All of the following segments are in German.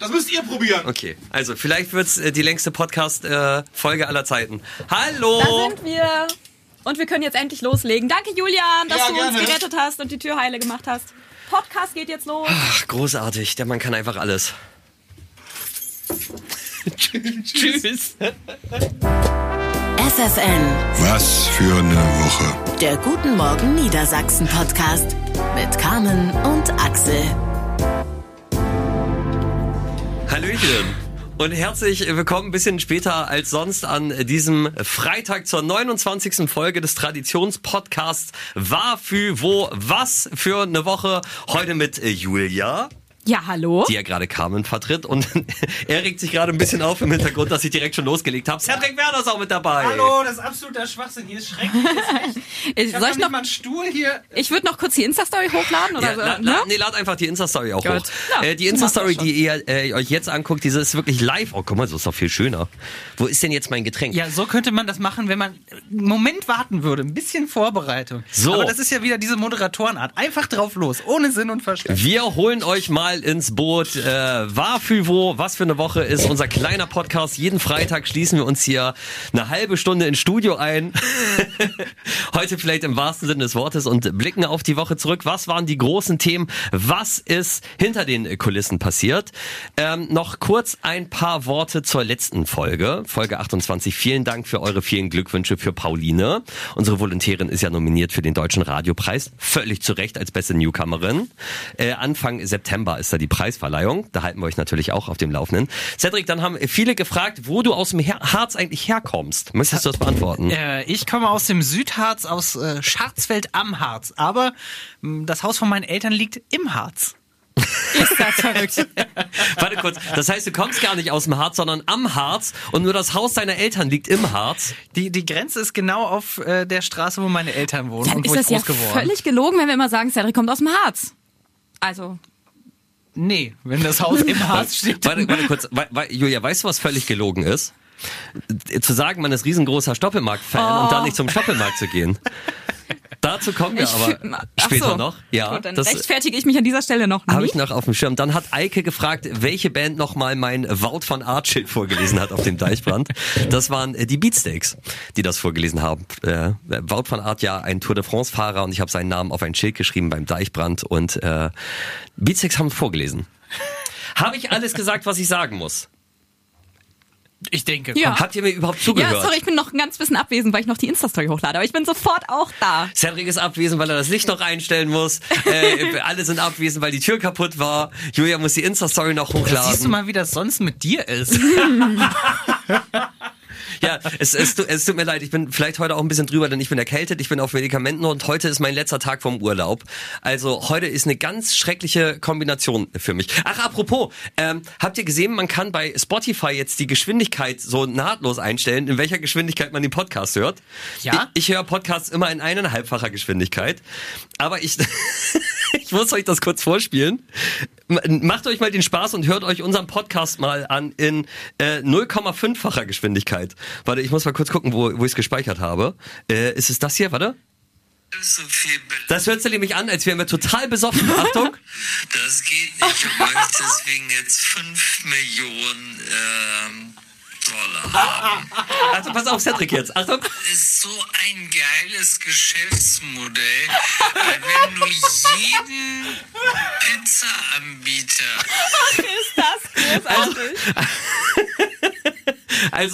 Das müsst ihr probieren. Okay, also vielleicht wird's äh, die längste Podcast-Folge aller Zeiten. Hallo! Da sind wir. Und wir können jetzt endlich loslegen. Danke, Julian, dass Ja, du uns gerne. gerettet hast und die Tür heile gemacht hast. Podcast geht jetzt los. Ach, großartig, der Mann kann einfach alles. Tschüss. FFN, Was für eine Woche. der Guten Morgen Niedersachsen Podcast mit Carmen und Axel. Hallöchen. Und herzlich willkommen ein bisschen später als sonst an diesem Freitag zur 29. Folge des Traditionspodcasts War für wo was für eine Woche. Heute mit Julia, Ja, hallo. die ja gerade Carmen vertritt. Und er regt sich gerade ein bisschen auf im Hintergrund, dass ich direkt schon losgelegt habe. Cedric Werner ist auch mit dabei. Hallo, das ist absoluter Schwachsinn. Hier ist schrecklich. Ich, Ich soll ich noch, mal einen Stuhl hier. ich würde noch kurz die Insta-Story hochladen oder Ja, so. la, ne? la, nee, lad einfach die Insta-Story auch Gut. hoch. Ja, äh, die Insta-Story, die ihr äh, euch jetzt anguckt, diese ist wirklich live. Oh, guck mal, so ist doch viel schöner. Wo ist denn jetzt mein Getränk? Ja, so könnte man das machen, wenn man einen Moment warten würde. Ein bisschen Vorbereitung. So. Aber das ist ja wieder diese Moderatorenart. Einfach drauf los, ohne Sinn und Verstand. Wir holen euch mal ins Boot. Äh, war für wo, was für eine Woche ist unser kleiner Podcast. Jeden Freitag schließen wir uns hier eine halbe Stunde ins Studio ein. Heute vielleicht im wahrsten Sinne des Wortes und blicken auf die Woche zurück. Was waren die großen Themen? Was ist hinter den Kulissen passiert? Ähm, noch kurz ein paar Worte zur letzten Folge, Folge 28. Vielen Dank für eure vielen Glückwünsche für Pauline. Unsere Volontärin ist ja nominiert für den Deutschen Radiopreis. Völlig zu Recht als beste Newcomerin. Äh, Anfang September ist da die Preisverleihung. Da halten wir euch natürlich auch auf dem Laufenden. Cedric, dann haben viele gefragt, wo du aus dem Her Harz eigentlich herkommst. Möchtest du das beantworten? Äh, ich komme aus dem Südharz, aus äh, Scharzfeld am Harz. Aber mh, das Haus von meinen Eltern liegt im Harz. Ist das verrückt. Warte kurz. Das heißt, du kommst gar nicht aus dem Harz, sondern am Harz und nur das Haus deiner Eltern liegt im Harz. Die, die Grenze ist genau auf äh, der Straße, wo meine Eltern wohnen Dann und ist wo das ich ja groß geworden völlig gelogen, wenn wir immer sagen, Cedric kommt aus dem Harz. Also, Nee, wenn das Haus im Harz steht. Warte, warte kurz. Julia, weißt du, was völlig gelogen ist? Zu sagen, man ist riesengroßer Stoppelmarkt-Fan und dann nicht zum Stoppelmarkt zu gehen. Dazu kommen wir ich aber später so. noch. Ja, Gut, dann das rechtfertige ich mich an dieser Stelle noch habe ich noch auf dem Schirm. Dann hat Eike gefragt, welche Band nochmal mein Wout von Art Schild vorgelesen hat auf dem Deichbrand. Das waren äh, die Beatsteaks, die das vorgelesen haben. Äh, Wout von Art ja ein Tour de France Fahrer und ich habe seinen Namen auf ein Schild geschrieben beim Deichbrand und äh, Beatsteaks haben vorgelesen. Habe ich alles gesagt, was ich sagen muss? Ich denke. Ja. Habt ihr mir überhaupt zugehört? Ja, sorry, ich bin noch ein ganz bisschen abwesend, weil ich noch die Insta-Story hochlade. Aber ich bin sofort auch da. Cedric ist abwesend, weil er das Licht noch einstellen muss. Äh, alle sind abwesend, weil die Tür kaputt war. Julia muss die Insta-Story noch hochladen. siehst du mal, wie das sonst mit dir ist. Ja, es, es, es tut mir leid, ich bin vielleicht heute auch ein bisschen drüber, denn ich bin erkältet, ich bin auf Medikamenten und heute ist mein letzter Tag vom Urlaub. Also heute ist eine ganz schreckliche Kombination für mich. Ach, apropos, ähm, habt ihr gesehen, man kann bei Spotify jetzt die Geschwindigkeit so nahtlos einstellen, in welcher Geschwindigkeit man den Podcast hört? Ja? Ich, ich höre Podcasts immer in eineinhalbfacher Geschwindigkeit, aber ich, ich muss euch das kurz vorspielen. Macht euch mal den Spaß und hört euch unseren Podcast mal an in äh, 0,5-facher Geschwindigkeit. Warte, ich muss mal kurz gucken, wo, wo ich es gespeichert habe. Äh, ist es das hier? Warte. so Das hört sich nämlich an, als wären wir total besoffen. Achtung. Das geht nicht. Ich möchte deswegen jetzt 5 Millionen ähm, Dollar haben. Also pass auf, Cedric jetzt. Achtung. Das ist so ein geiles Geschäftsmodell, weil wenn du jeden Pizza-Anbieter Ist das großartig? Also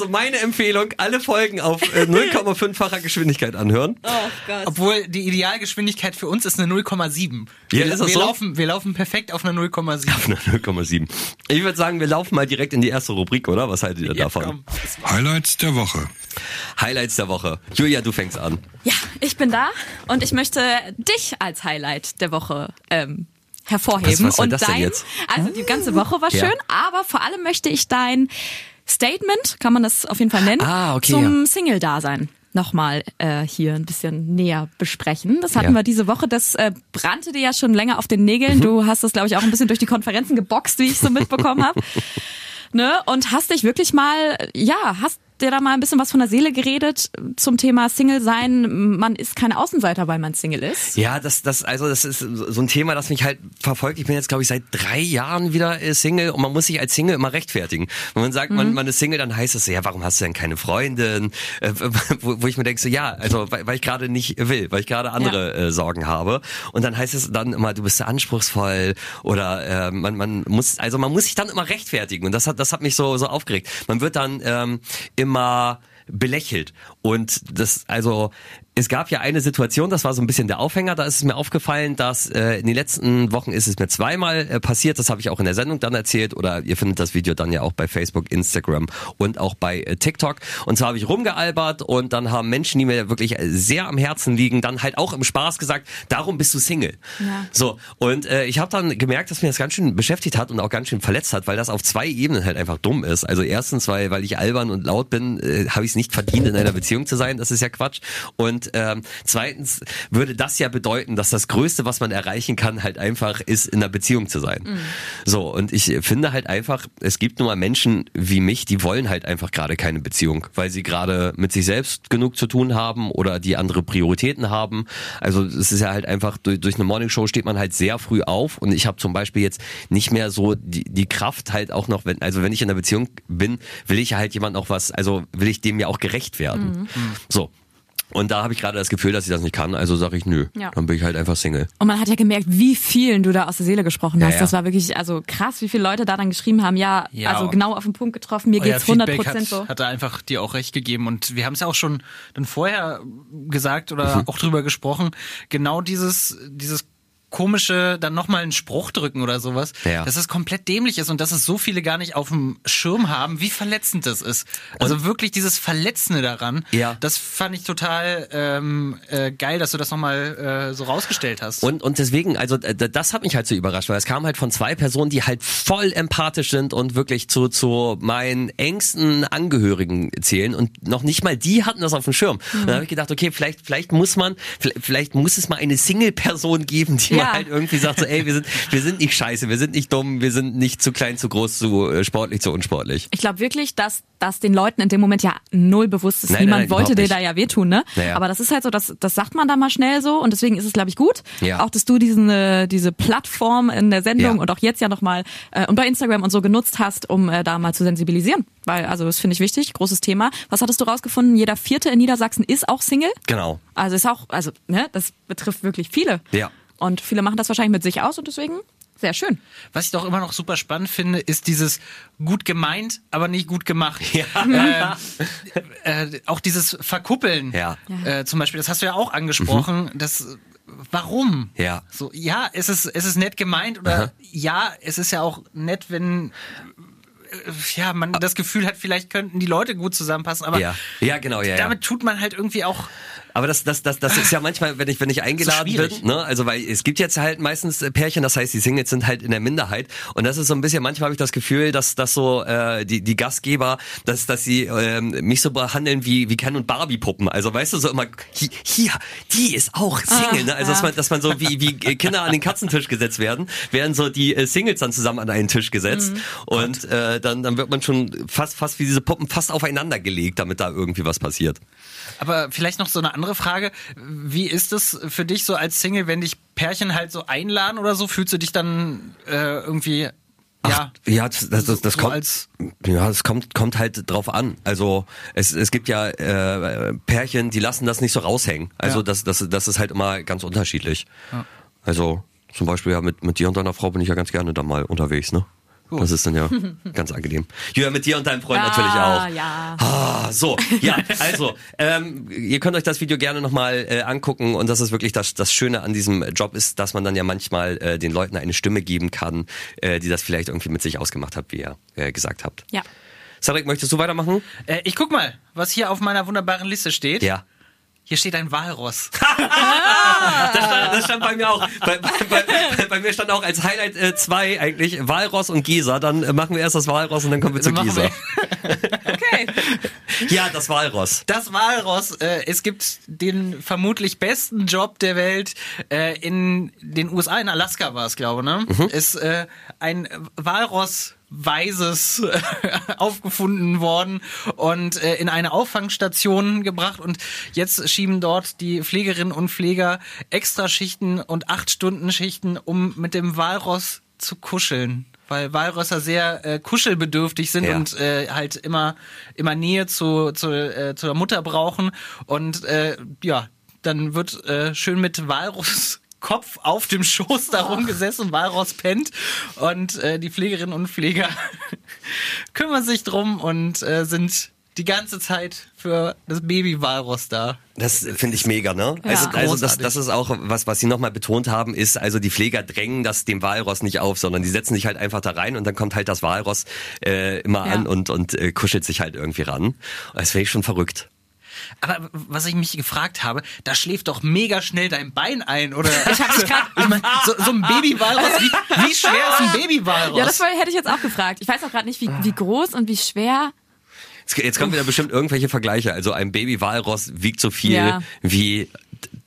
meine Empfehlung, alle Folgen auf äh, 0,5-facher Geschwindigkeit anhören. Oh Gott. Obwohl die Idealgeschwindigkeit für uns ist eine 0,7. Ja, wir, ist das wir so? laufen, wir laufen perfekt auf einer 0,7. Auf eine 0,7. Ich würde sagen, wir laufen mal direkt in die erste Rubrik, oder? Was haltet ihr Ja, davon? komm. Highlights der Woche. Highlights der Woche. Julia, du fängst an. Ja, ich bin da und ich möchte dich als Highlight der Woche ähm, hervorheben. Was- was und das denn dein, jetzt? Also die ganze Woche war Ja. schön, aber vor allem möchte ich dein Statement, kann man das auf jeden Fall nennen, Ah, okay, zum Single-Dasein nochmal äh, hier ein bisschen näher besprechen. Das hatten Ja. wir diese Woche. Das äh, brannte dir ja schon länger auf den Nägeln. Du hast das, glaube ich, auch ein bisschen durch die Konferenzen geboxt, wie ich so mitbekommen habe. Ne? Und hast dich wirklich mal, ja, hast dir da mal ein bisschen was von der Seele geredet zum Thema Single sein. Man ist kein Außenseiter, weil man Single ist. Ja, das, das, also das ist so ein Thema, das mich halt verfolgt. Ich bin jetzt, glaube ich, seit drei Jahren wieder äh, Single und man muss sich als Single immer rechtfertigen. Wenn man sagt, man, man ist Single, dann heißt es so, ja, warum hast du denn keine Freundin? Äh, wo, wo ich mir denke, so, ja, also weil, weil ich gerade nicht will, weil ich gerade andere äh, Sorgen habe. Und dann heißt es dann immer, du bist ja anspruchsvoll oder äh, man, man muss, also man muss sich dann immer rechtfertigen. Und das hat, das hat mich so, so aufgeregt. Man wird dann ähm, immer belächelt. Und das, also, es gab ja eine Situation, das war so ein bisschen der Aufhänger, da ist es mir aufgefallen, dass äh, in den letzten Wochen ist es mir zweimal äh, passiert, das habe ich auch in der Sendung dann erzählt oder ihr findet das Video dann ja auch bei Facebook, Instagram und auch bei äh, TikTok. Und zwar habe ich rumgealbert und dann haben Menschen, die mir wirklich äh, sehr am Herzen liegen, dann halt auch im Spaß gesagt, darum bist du Single. Ja. So, und äh, ich habe dann gemerkt, dass mir das ganz schön beschäftigt hat und auch ganz schön verletzt hat, weil das auf zwei Ebenen halt einfach dumm ist. Also erstens, weil, weil ich albern und laut bin, äh, habe ich es nicht verdient, in einer Beziehung zu sein, das ist ja Quatsch. Und ähm, zweitens würde das ja bedeuten, dass das Größte, was man erreichen kann, halt einfach ist, in einer Beziehung zu sein. So, und ich finde halt einfach, es gibt nun mal Menschen wie mich, die wollen halt einfach gerade keine Beziehung, weil sie gerade mit sich selbst genug zu tun haben oder die andere Prioritäten haben. Also es ist ja halt einfach, durch, durch eine Morningshow steht man halt sehr früh auf und ich habe zum Beispiel jetzt nicht mehr so die, die Kraft halt auch noch, wenn, also wenn ich in einer Beziehung bin, will ich halt jemand noch was, also will ich dem ja auch gerecht werden. So. Und da habe ich gerade das Gefühl, dass ich das nicht kann, also sage ich nö. Ja. Dann bin ich halt einfach Single. Und man hat ja gemerkt, wie vielen du da aus der Seele gesprochen Ja, hast. ja. Das war wirklich also krass, wie viele Leute da dann geschrieben haben, ja, Ja, also genau auf den Punkt getroffen, mir geht's 100 Feedback Prozent hat, so. hat er einfach dir auch recht gegeben. Und wir haben es ja auch schon dann vorher gesagt oder auch drüber gesprochen. Genau dieses, dieses komische, dann nochmal einen Spruch drücken oder sowas, Ja. dass es komplett dämlich ist und dass es so viele gar nicht auf dem Schirm haben, wie verletzend das ist. Also wirklich dieses Verletzende daran, Ja. das fand ich total ähm, äh, geil, dass du das nochmal äh, so rausgestellt hast. Und, und deswegen, also äh, das hat mich halt so überrascht, weil es kam halt von zwei Personen, die halt voll empathisch sind und wirklich zu, zu meinen engsten Angehörigen zählen und noch nicht mal die hatten das auf dem Schirm. Und dann habe ich gedacht, okay, vielleicht, vielleicht muss man, vielleicht, vielleicht muss es mal eine Single-Person geben, die Ja. Halt irgendwie sagt so, ey, wir sind, wir sind nicht scheiße, wir sind nicht dumm, wir sind nicht zu klein, zu groß, zu äh, sportlich, zu unsportlich. Ich glaube wirklich, dass das den Leuten in dem Moment ja null bewusst ist. Nein, Niemand nein, wollte dir da ja wehtun, ne? Naja. Aber das ist halt so, das, das sagt man da mal schnell so und deswegen ist es, glaube ich, gut. Ja. Auch, dass du diesen, äh, diese Plattform in der Sendung Ja. und auch jetzt ja nochmal äh, und bei Instagram und so genutzt hast, um äh, da mal zu sensibilisieren. Weil, also das finde ich wichtig, großes Thema. Was hattest du rausgefunden? Jeder Vierte in Niedersachsen ist auch Single. Genau. Also ist auch, also, ne, das betrifft wirklich viele. Ja. Und viele machen das wahrscheinlich mit sich aus und deswegen sehr schön. Was ich doch immer noch super spannend finde, ist dieses gut gemeint, aber nicht gut gemacht. Ja. Äh, äh, auch dieses Verkuppeln. Ja. Äh, zum Beispiel, das hast du ja auch angesprochen. Das, warum? Ja. So, ja, es ist, es ist nett gemeint oder ja, es ist ja auch nett, wenn äh, ja, man das Gefühl hat, vielleicht könnten die Leute gut zusammenpassen, aber Ja. Ja, genau, ja, ja. damit tut man halt irgendwie auch Aber das, das, das, das ist ja manchmal, wenn ich, wenn ich eingeladen bin, ne, also weil es gibt jetzt halt meistens äh, Pärchen, das heißt, die Singles sind halt in der Minderheit. Und das ist so ein bisschen, manchmal habe ich das Gefühl, dass, dass so äh, die, die Gastgeber, dass, dass sie ähm, mich so behandeln wie, wie Ken und Barbie Puppen. Also weißt du, so immer, hi- hier, die ist auch Single, ne? Also dass man, dass man so wie, wie Kinder an den Katzentisch gesetzt werden, werden so die äh, Singles dann zusammen an einen Tisch gesetzt. Und äh, dann, dann wird man schon fast, fast wie diese Puppen fast aufeinander gelegt, damit da irgendwie was passiert. Aber vielleicht noch so eine andere Frage. Wie ist es für dich so als Single, wenn dich Pärchen halt so einladen oder so? Fühlst du dich dann äh, irgendwie, ja, Ja, das, das, das, das so kommt. als ja, es kommt kommt halt drauf an. Also es, es gibt ja äh, Pärchen, die lassen das nicht so raushängen. Also Ja. das, das das ist halt immer ganz unterschiedlich. Also zum Beispiel ja mit mit dir und deiner Frau bin ich ja ganz gerne dann mal unterwegs, ne? Das ist dann ja ganz angenehm. Ja, mit dir und deinem Freund natürlich auch. ja. Ah, so, ja, also, ähm, ihr könnt euch das Video gerne nochmal äh, angucken und das ist wirklich das, das Schöne an diesem Job ist, dass man dann ja manchmal äh, den Leuten eine Stimme geben kann, äh, die das vielleicht irgendwie mit sich ausgemacht hat, wie ihr äh, gesagt habt. Ja. Cedric, möchtest du weitermachen? Äh, ich guck mal, was hier auf meiner wunderbaren Liste steht. Ja. Hier steht ein Walross. Das stand, das stand bei mir auch. Bei, bei, bei, bei mir stand auch als Highlight äh, zwei eigentlich Walross und Gesa. Dann äh, machen wir erst das Walross und dann kommen wir zu Dann machen Gesa. Okay. Ja, das Walross. Das Walross, äh, es gibt den vermutlich besten Job der Welt äh, in den USA, in Alaska war es, glaube ich, ne? Ist äh, ein Walross Weises aufgefunden worden und äh, in eine Auffangstation gebracht und jetzt schieben dort die Pflegerinnen und Pfleger Extraschichten und acht Stunden Schichten, um mit dem Walross zu kuscheln. Weil Walrösser sehr äh, kuschelbedürftig sind Ja. und äh, halt immer immer Nähe zu, zu äh, zur Mutter brauchen. Und äh, ja dann wird äh, schön mit Walrus Kopf auf dem Schoß da rumgesessen, Walross pennt. Und äh, die Pflegerinnen und Pfleger kümmern sich drum und äh, sind die ganze Zeit für das Baby Walross da. Das finde ich mega, ne? Ja. Also, also das, das ist auch was, was sie nochmal betont haben, ist, also die Pfleger drängen das dem Walross nicht auf, sondern die setzen sich halt einfach da rein und dann kommt halt das Walross äh, immer Ja. an und, und äh, kuschelt sich halt irgendwie ran. Das finde ich schon verrückt. Aber was ich mich gefragt habe, da schläft doch mega schnell dein Bein ein, oder? Ich hab mich grad- ich mein, so, so ein Babywalross, wie, wie schwer ist ein Babywalross? Ja, das hätte ich jetzt auch gefragt. Ich weiß auch gerade nicht, wie, wie groß und wie schwer. Jetzt, kommen wieder bestimmt irgendwelche Vergleiche. Also ein Baby-Walross wiegt so viel Ja. wie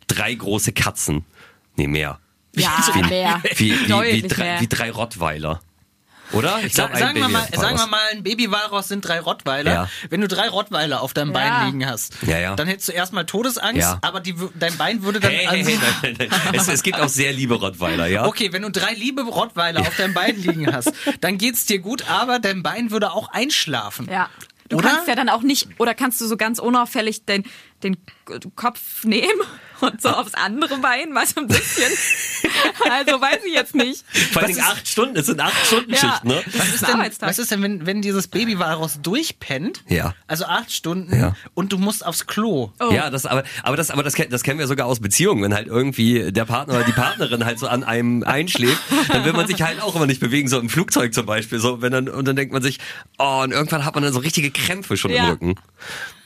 drei große Katzen. Nee, mehr. Ja, wie, mehr. Wie, wie, wie, drei, mehr. wie drei Rottweiler. Oder? Ich Sa glaub, ein sagen, wir mal, sagen wir mal, ein Babywalross sind drei Rottweiler. Ja. Wenn du drei Rottweiler auf deinem Ja. Bein liegen hast, Ja, ja. dann hättest du erstmal Todesangst, Ja. aber die, dein Bein würde dann Hey, hey, hey, nein, nein, nein. Es, es gibt auch sehr liebe Rottweiler, ja? Okay, wenn du drei liebe Rottweiler auf deinem Bein liegen hast, dann geht's dir gut, aber dein Bein würde auch einschlafen. Ja. Du Oder? kannst ja dann auch nicht, oder kannst du so ganz unauffällig den, den Kopf nehmen und so aufs andere Bein mal so ein bisschen. also weiß ich jetzt nicht. Vor allem acht Stunden, es sind acht Stunden Ja. Schicht, ne? Was ist denn, was ist denn, wenn, wenn dieses Babywalross durchpennt? Ja. Also acht Stunden Ja. und du musst aufs Klo. Oh. Ja, das aber aber das aber das das kennen wir sogar aus Beziehungen, wenn halt irgendwie der Partner oder die Partnerin halt so an einem einschläft, dann will man sich halt auch immer nicht bewegen, so im Flugzeug zum Beispiel, so wenn dann und dann denkt man sich, oh und irgendwann hat man dann so richtige Krämpfe schon im Ja. Rücken.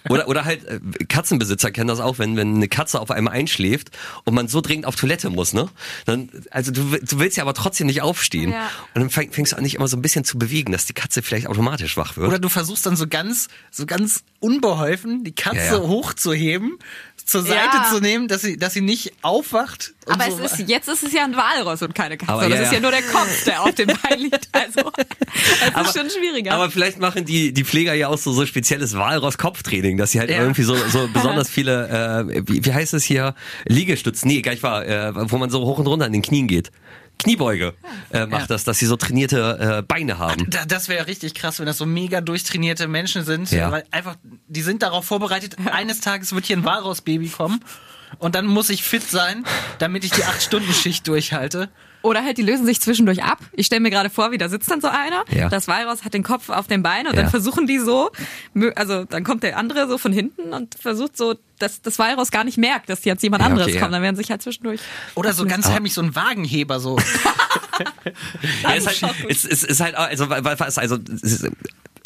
Oder, oder halt, äh, Katzenbesitzer kennen das auch, wenn, wenn eine Katze auf einem einschläft und man so dringend auf Toilette muss, ne? Dann, also du, du willst ja aber trotzdem nicht aufstehen. Ja. Und dann fäng, fängst du an, dich immer so ein bisschen zu bewegen, dass die Katze vielleicht automatisch wach wird. Oder du versuchst dann so ganz, so ganz unbeholfen die Katze Ja, ja. hochzuheben, zur Seite Ja. zu nehmen, dass sie, dass sie nicht aufwacht. und Aber so. es ist, jetzt ist es ja ein Walross und keine Katze. Aber das ja, ist ja. ja nur der Kopf, der auf dem Bein liegt. Also, das ist schon schwieriger. Aber vielleicht machen die, die Pfleger ja auch so, so spezielles Walross-Kopftraining, dass sie halt Ja. irgendwie so, so besonders viele, äh, wie, wie heißt es hier, Liegestütz, nee, gleich war, äh, wo man so hoch und runter an den Knien geht. Kniebeuge äh, macht Ja. das, dass sie so trainierte äh, Beine haben. Da, das wäre richtig krass, wenn das so mega durchtrainierte Menschen sind, Ja. weil einfach, die sind darauf vorbereitet, eines Tages wird hier ein Walross-Baby kommen und dann muss ich fit sein, damit ich die 8-Stunden-Schicht durchhalte. Oder halt, die lösen sich zwischendurch ab. Ich stelle mir gerade vor, wie da sitzt dann so einer. Ja. Das Walross hat den Kopf auf dem Bein und Ja. dann versuchen die so, also dann kommt der andere so von hinten und versucht so, dass das Walross gar nicht merkt, dass jetzt jemand Ja, anderes okay, kommt. ja. Dann werden sich halt zwischendurch. Oder so ganz heimlich so ein Wagenheber, so. Ja, ist halt, ist, ist, ist halt, also, also, es ist, äh,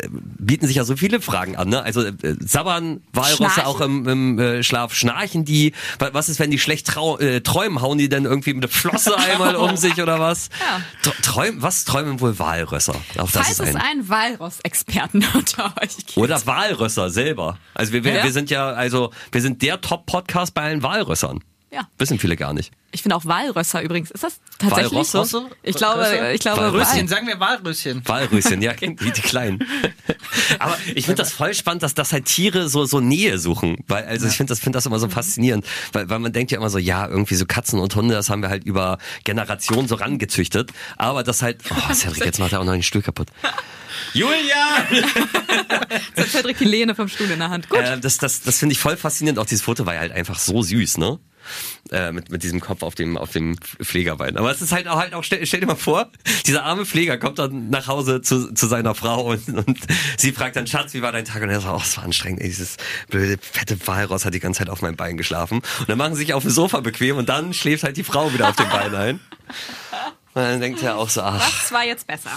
bieten sich ja so viele Fragen an, ne? Also, äh, sabbern Walrosse Schnarchen? auch im, im äh, Schlaf, schnarchen die? Wa- Was ist, wenn die schlecht trau äh, träumen? Hauen die dann irgendwie mit der Flosse einmal um sich oder was? Ja. Tr- Träum, was träumen wohl Walrösser? Auf das Falls ist es ein. einen Walross-Experten unter euch gibt. Oder Walrösser selber. Also wir, wir, Ja. wir sind ja, also wir sind der Top-Podcast bei allen Walrössern. Ja. Wissen viele gar nicht. Ich finde auch Walrösser übrigens. Ist das tatsächlich? Walrosse? Ich glaube, ich glaube, Walrösschen. Röschen, sagen wir Walröschen. Walröschen, ja, die, die kleinen. Aber ich finde das voll spannend, dass das halt Tiere so so Nähe suchen, weil also ich finde das finde das immer so faszinierend, weil weil man denkt ja immer so, ja, irgendwie so Katzen und Hunde, das haben wir halt über Generationen so rangezüchtet, aber das halt oh, Cedric, jetzt macht er auch noch den Stuhl kaputt. Julia! Jetzt hat Cedric die Lehne vom Stuhl in der Hand. Gut. Äh, das das, das finde ich voll faszinierend. Auch dieses Foto war ja halt einfach so süß, ne? Äh, mit, mit diesem Kopf auf dem, auf dem Pflegerbein. Aber es ist halt auch, halt auch stell, stell dir mal vor, dieser arme Pfleger kommt dann nach Hause zu, zu seiner Frau und, und sie fragt dann, Schatz, wie war dein Tag? Und er sagt, oh, es war anstrengend, ey, dieses blöde, fette Walross hat die ganze Zeit auf meinem Bein geschlafen. Und dann machen sie sich auf dem Sofa bequem und dann schläft halt die Frau wieder auf dem Bein ein. Und dann denkt er auch so, ach, Das war jetzt besser.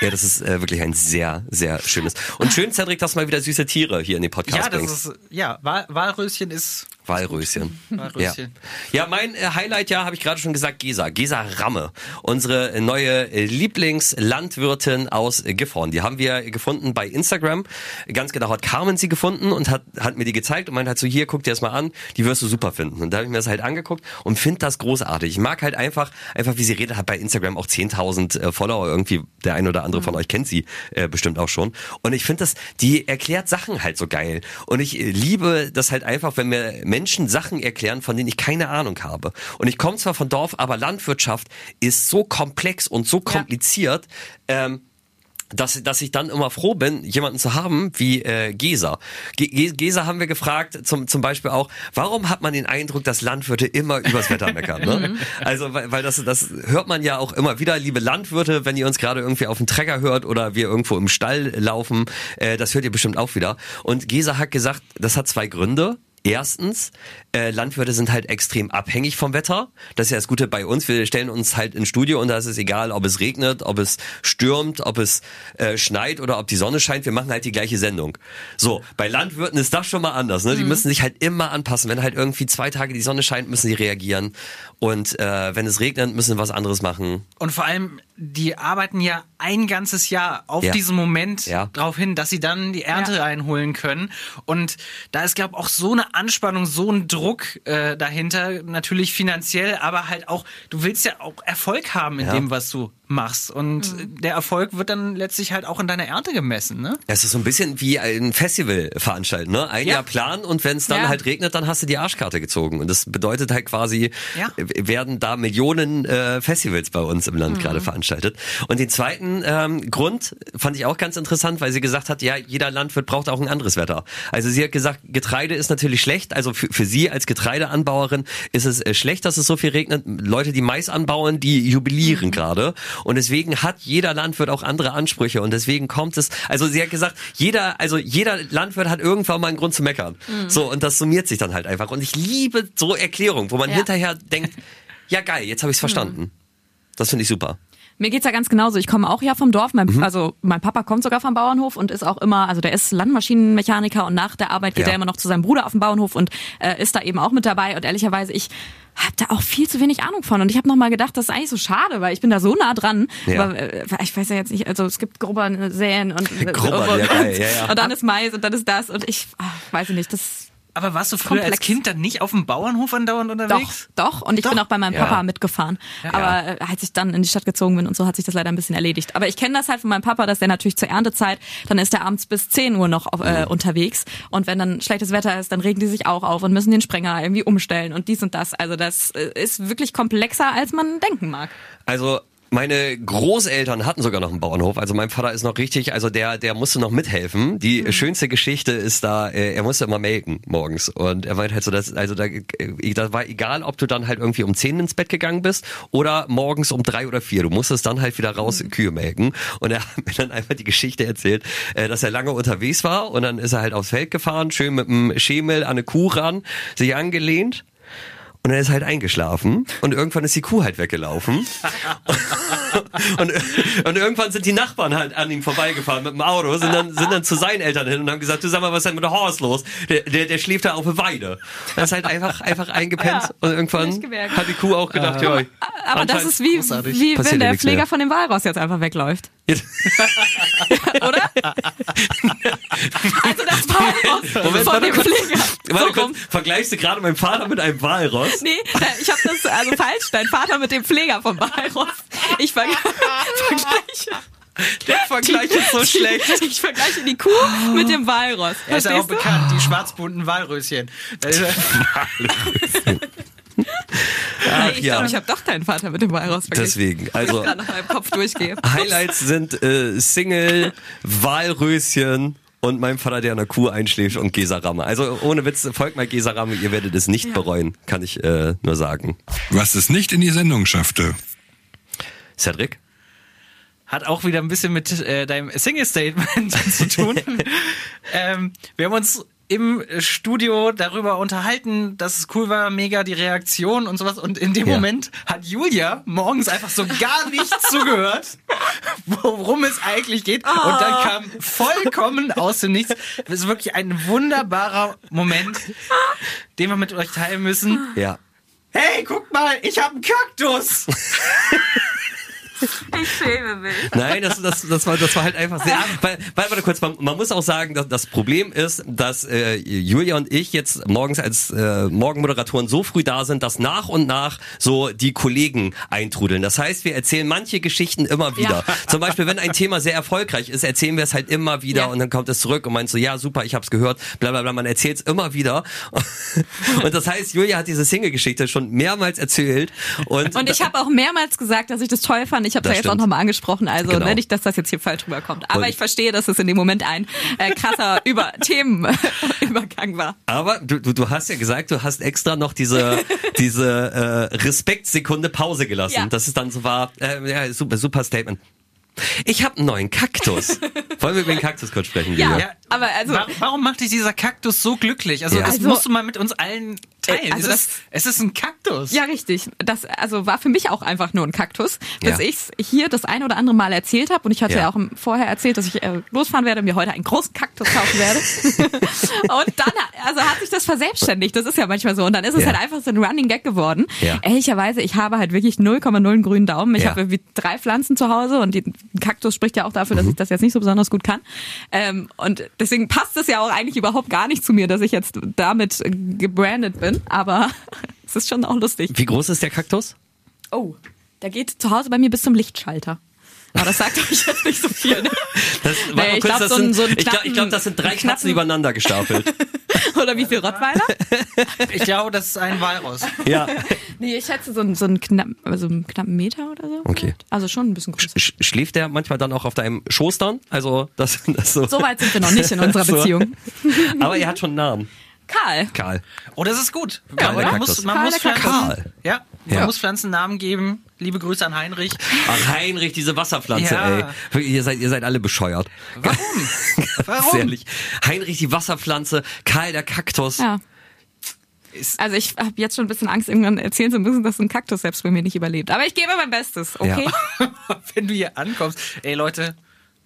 ja, das ist äh, wirklich ein sehr, sehr schönes. Und schön, Cedric, dass du mal wieder süße Tiere hier in den Podcast Ja, das bringst. ist, ja, Wal Walröschen ist Walröschen. Walröschen. Ja. ja, mein äh, Highlight ja, habe ich gerade schon gesagt, Gesa. Gesa Ramme. Unsere neue Lieblingslandwirtin aus Gifhorn. Die haben wir gefunden bei Instagram. Ganz genau hat Carmen sie gefunden und hat, hat mir die gezeigt und meint halt so, hier, guck dir das mal an, die wirst du super finden. Und da habe ich mir das halt angeguckt und finde das großartig. Ich mag halt einfach, einfach wie sie redet, hat bei Instagram auch 10.000 äh, Follower. Irgendwie der ein oder andere von euch kennt sie äh, bestimmt auch schon. Und ich finde das, die erklärt Sachen halt so geil. Und ich äh, liebe das halt einfach, wenn mir Menschen Sachen erklären, von denen ich keine Ahnung habe. Und ich komme zwar von Dorf, aber Landwirtschaft ist so komplex und so kompliziert. Ähm, dass, dass ich dann immer froh bin, jemanden zu haben wie äh, Gesa. Ge Ge- Gesa haben wir gefragt, zum, zum Beispiel auch, warum hat man den Eindruck, dass Landwirte immer übers Wetter meckern? Ne? Also, weil, weil das, das hört man ja auch immer wieder, liebe Landwirte, wenn ihr uns gerade irgendwie auf dem Trecker hört oder wir irgendwo im Stall laufen, äh, das hört ihr bestimmt auch wieder. Und Gesa hat gesagt, das hat zwei Gründe. Erstens, äh, Landwirte sind halt extrem abhängig vom Wetter. Das ist ja das Gute bei uns. Wir stellen uns halt ins Studio und da ist es egal, ob es regnet, ob es stürmt, ob es äh, schneit oder ob die Sonne scheint. Wir machen halt die gleiche Sendung. So, bei Landwirten ist das schon mal anders. Ne? Die müssen sich halt immer anpassen. Wenn halt irgendwie zwei Tage die Sonne scheint, müssen sie reagieren. Und äh, wenn es regnet, müssen sie was anderes machen. Und vor allem, die arbeiten ja ein ganzes Jahr auf Ja. diesen Moment Ja. drauf hin, dass sie dann die Ernte Ja. einholen können. Und da ist, glaube ich, auch so eine Anspannung, so ein Druck äh, dahinter, natürlich finanziell, aber halt auch, du willst ja auch Erfolg haben in Ja. dem, was du machst. Und der Erfolg wird dann letztlich halt auch in deiner Ernte gemessen, ne? Es ist so ein bisschen wie ein Festival veranstalten, ne? Ein Ja. Jahr planen und wenn es dann Ja. halt regnet, dann hast du die Arschkarte gezogen. Und das bedeutet halt quasi, Ja. werden da Millionen äh, Festivals bei uns im Mhm. Land gerade veranstaltet. Und den zweiten ähm, Grund fand ich auch ganz interessant, weil sie gesagt hat, ja, jeder Landwirt braucht auch ein anderes Wetter. Also sie hat gesagt, Getreide ist natürlich schlecht. Also für, für sie als Getreideanbauerin ist es äh, schlecht, dass es so viel regnet. Leute, die Mais anbauen, die Mhm. jubilieren gerade. Und deswegen hat jeder Landwirt auch andere Ansprüche. Und deswegen kommt es, also sie hat gesagt, jeder, also jeder Landwirt hat irgendwann mal einen Grund zu meckern. So, und das summiert sich dann halt einfach. Und ich liebe so Erklärungen, wo man Ja. hinterher denkt, ja geil, jetzt habe ich es verstanden. Das finde ich super. Mir geht's ja ganz genauso. Ich komme auch ja vom Dorf. Mein, Mhm. Also mein Papa kommt sogar vom Bauernhof und ist auch immer, also der ist Landmaschinenmechaniker und nach der Arbeit geht Ja. er immer noch zu seinem Bruder auf den Bauernhof und äh, ist da eben auch mit dabei. Und ehrlicherweise, ich habe da auch viel zu wenig Ahnung von. Und ich habe noch mal gedacht, das ist eigentlich so schade, weil ich bin da so nah dran. Ja. Aber äh, ich weiß ja jetzt nicht, also es gibt Grubbern säen und äh, Grubbern, und, ja, geil, ja, ja. und dann ist Mais und dann ist das und ich ach, weiß ich nicht, das Aber warst du früher als Komplex. Kind dann nicht auf dem Bauernhof andauernd Doch, unterwegs? doch. Und ich bin auch bei meinem Ja. Papa mitgefahren. Aber äh, als ich dann in die Stadt gezogen bin und so, hat sich das leider ein bisschen erledigt. Aber ich kenne das halt von meinem Papa, dass der natürlich zur Erntezeit, dann ist der abends bis 10 Uhr noch auf, äh, unterwegs. Und wenn dann schlechtes Wetter ist, dann regen die sich auch auf und müssen den Sprenger irgendwie umstellen und dies und das. Also das äh, ist wirklich komplexer, als man denken mag. Also meine Großeltern hatten sogar noch einen Bauernhof. Also mein Vater ist noch richtig, also der, der musste noch mithelfen. Die Mhm. schönste Geschichte ist da, äh, er musste immer melken morgens. Und er meint halt so, dass, also da, äh, da war egal, ob du dann halt irgendwie um 10 ins Bett gegangen bist oder morgens um drei oder vier. Du musstest dann halt wieder raus Mhm. Kühe melken. Und er hat mir dann einfach die Geschichte erzählt, äh, dass er lange unterwegs war und dann ist er halt aufs Feld gefahren, schön mit dem Schemel an eine Kuh ran, sich angelehnt. Und er ist halt eingeschlafen und irgendwann ist die Kuh halt weggelaufen. und, und irgendwann sind die Nachbarn halt an ihm vorbeigefahren mit dem Auto, sind dann, sind dann zu seinen Eltern hin und haben gesagt, du sag mal, was ist denn mit der Horst los? Der, der, der schläft da auf der Weide. Er ist halt einfach, einfach eingepennt Ja, und irgendwann hat die Kuh auch gedacht, ja, Aber das anscheinend- ist wie, großartig. wie Passiert wenn der Pfleger mehr. von dem Walross jetzt einfach wegläuft. Oder? also das Walross Moment, von warte dem. Pfleger. Warte So kurz, vergleichst du gerade meinen Vater mit einem Walross? Nee, äh, ich habe das also falsch. Dein Vater mit dem Pfleger vom Walross. Ich ver vergleiche. Der Vergleich ist so schlecht. Ich vergleiche die Kuh mit dem Walross. Er ist ja auch du? bekannt, die schwarzbunten Walröschen. Er- Ach Ich ja, glaube, ich habe doch deinen Vater mit dem Walross verglichen. deswegen. Also gerade nach meinem Kopf durchgehe. Highlights sind äh, Single, Walröschen und mein Vater, der an der Kuh einschläft und Gesaramme. Also ohne Witz, folgt mal Gesaramme, ihr werdet es nicht bereuen, kann ich äh, nur sagen. Was es nicht in die Sendung schaffte. Cedric? Hat auch wieder ein bisschen mit äh, deinem Single-Statement zu tun. ähm, wir haben uns im Studio darüber unterhalten, dass es cool war, mega die Reaktion und sowas. Und in dem Ja. Moment hat Julia morgens einfach so gar nicht zugehört, worum es eigentlich geht. Und dann kam vollkommen aus dem Nichts. Das ist wirklich ein wunderbarer Moment, den wir mit euch teilen müssen. Ja. Hey, guck mal, ich habe einen Kaktus. Ich schäme mich. Nein, das, das, das, war, das war halt einfach sehr. Weil, weil, warte kurz, man, man muss auch sagen, dass das Problem ist, dass äh, Julia und ich jetzt morgens als äh, Morgenmoderatoren so früh da sind, dass nach und nach so die Kollegen eintrudeln. Das heißt, wir erzählen manche Geschichten immer wieder. Zum Beispiel, wenn ein Thema sehr erfolgreich ist, erzählen wir es halt immer wieder Ja. und dann kommt es zurück und meint so, ja super, ich hab's gehört, bla bla bla, man erzählt es immer wieder. Und das heißt, Julia hat diese Single-Geschichte schon mehrmals erzählt. Und, Und ich habe auch mehrmals gesagt, dass ich das toll fand. Ich habe Das da jetzt auch nochmal angesprochen. Also Genau. ne, nicht, dass das jetzt hier falsch rüberkommt. Aber Und- ich verstehe, dass es in dem Moment ein äh, krasser über Themenübergang war. Aber du, du, du hast ja gesagt, du hast extra noch diese, diese äh, Respektsekunde Pause gelassen. Ja. Das ist dann so war, äh, ja, super, super Statement. Ich habe einen neuen Kaktus. Wollen wir über den Kaktus kurz sprechen, Ja, Julia? aber also Wa- Warum macht dich dieser Kaktus so glücklich? Also, Ja. das Also- musst du mal mit uns allen teilen. Äh, also es, ist, es ist ein Kaktus. Ja, richtig. Das also war für mich auch einfach nur ein Kaktus, bis Ja. ich's hier das ein oder andere Mal erzählt habe. Und ich hatte Ja. ja, auch vorher erzählt, dass ich äh, losfahren werde und mir heute einen großen Kaktus kaufen werde. und dann also hat sich das verselbstständigt. Das ist ja manchmal so. Und dann ist es Ja. halt einfach so ein Running Gag geworden. Ehrlicherweise, ich habe halt wirklich 0,0 einen grünen Daumen. Ich habe irgendwie drei Pflanzen zu Hause und die, Kaktus spricht ja auch dafür, dass ich das jetzt nicht so besonders gut kann. Ähm, und deswegen passt es ja auch eigentlich überhaupt gar nicht zu mir, dass ich jetzt damit gebrandet bin. Aber es ist schon auch lustig. Wie groß ist der Kaktus? Oh, der geht zu Hause bei mir bis zum Lichtschalter. Aber das sagt euch jetzt nicht so viel. Ne? Das, Nee, ich glaub, das so so ich glaube, knappen- glaub, das sind drei Katzen knappen- übereinander gestapelt. Oder wie viel Rottweiler? Ich glaube, das ist ein Walross. ja. Nee, ich schätze so einen, so einen knappen, also einen knappen Meter oder so. Okay. Also schon ein bisschen größer. Sch schläft der manchmal dann auch auf deinem Schoß dann? Also das, das so. So weit sind wir noch nicht in unserer So. Beziehung. Aber er hat schon einen Namen. Karl. Karl. Oh, das ist gut. Karl, man der muss, man Karl, muss Pflanzen, Kaktus. ja, man Ja. muss Pflanzen Namen geben. Liebe Grüße an Heinrich. Ach, Heinrich, diese Wasserpflanze, Ja. ey. Ihr seid, ihr seid alle bescheuert. Warum? Ganz Warum? ehrlich. Heinrich, die Wasserpflanze, Karl, der Kaktus. Ja. Also ich habe jetzt schon ein bisschen Angst, irgendwann erzählen zu müssen, dass ein Kaktus selbst bei mir nicht überlebt. Aber ich gebe mein Bestes, okay? Wenn du hier ankommst, ey Leute,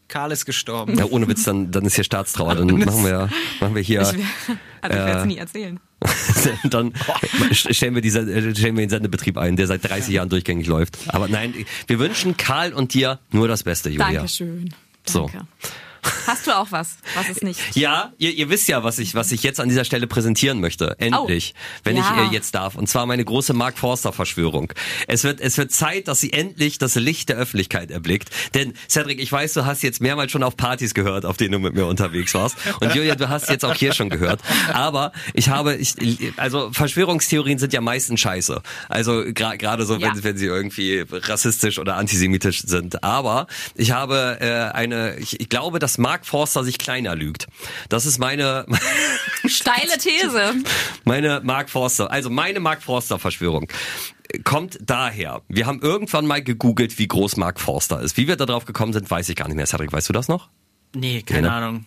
Karl ist gestorben. Ja, ohne Witz, dann, dann ist hier Staatstrauer. Dann machen wir, machen wir hier, Ich, will- also ich werde es nie erzählen. dann stellen wir, dieser, äh, stellen wir den Sendebetrieb ein, der seit 30 Jahren durchgängig läuft. Aber nein, wir wünschen Karl und dir nur das Beste, Julia. Dankeschön. So. Hast du auch was? Was ist nicht? Ja, ihr, ihr wisst ja, was ich, was ich jetzt an dieser Stelle präsentieren möchte. Endlich. wenn ja. ich äh, jetzt darf. Und zwar meine große Mark Forster Verschwörung. Es wird, es wird Zeit, dass sie endlich das Licht der Öffentlichkeit erblickt. Denn, Cedric, ich weiß, du hast jetzt mehrmals schon auf Partys gehört, auf denen du mit mir unterwegs warst. Und Julia, du hast jetzt auch hier schon gehört. Aber ich habe, ich, also Verschwörungstheorien sind ja meistens scheiße. Also gra- gerade so, wenn, Ja. wenn sie irgendwie rassistisch oder antisemitisch sind. Aber ich habe äh, eine, ich, ich glaube, dass Mark Forster sich kleiner lügt. Das ist meine, Steile These. meine Mark Forster, also meine Mark Forster Verschwörung kommt daher. Wir haben irgendwann mal gegoogelt, wie groß Mark Forster ist. Wie wir da drauf gekommen sind, weiß ich gar nicht mehr. Cedric, weißt du das noch? Nee, keine Nee, ne? Ahnung.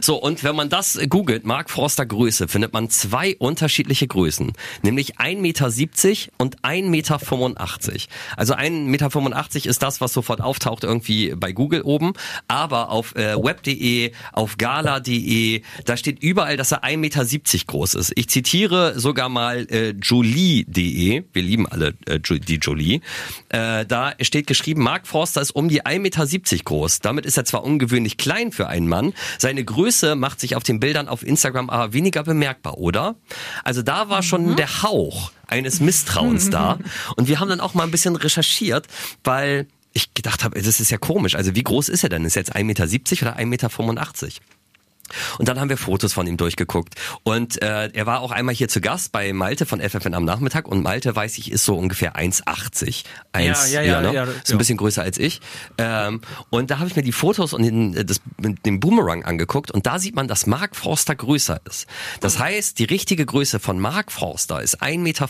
So, und wenn man das googelt, Mark Forster Größe, findet man zwei unterschiedliche Größen. Nämlich 1,70 Meter und 1,85 Meter. Also 1,85 Meter ist das, was sofort auftaucht irgendwie bei Google oben. Aber auf äh, web.de, auf gala.de, da steht überall, dass er 1,70 Meter groß ist. Ich zitiere sogar mal äh, jolie.de. Wir lieben alle äh, die Jolie. Äh, da steht geschrieben, Mark Forster ist um die 1,70 Meter groß. Damit ist er zwar ungewöhnlich klein für einen Mann, seine Größe macht sich auf den Bildern auf Instagram aber weniger bemerkbar, oder? Also da war schon der Hauch eines Misstrauens da. Und wir haben dann auch mal ein bisschen recherchiert, weil ich gedacht habe, das ist ja komisch. Also wie groß ist er denn? Ist er jetzt 1,70 Meter oder 1,85 Meter? Und dann haben wir Fotos von ihm durchgeguckt. Und äh, er war auch einmal hier zu Gast bei Malte von FFN am Nachmittag. Und Malte, weiß ich, ist so ungefähr 1,80. Eins, Ja, ja, ja, ne? ja, ist ein bisschen größer als ich. Ähm, und da habe ich mir die Fotos und den, äh, das, den Boomerang angeguckt. Und da sieht man, dass Mark Forster größer ist. Das heißt, die richtige Größe von Mark Forster ist 1,85 Meter.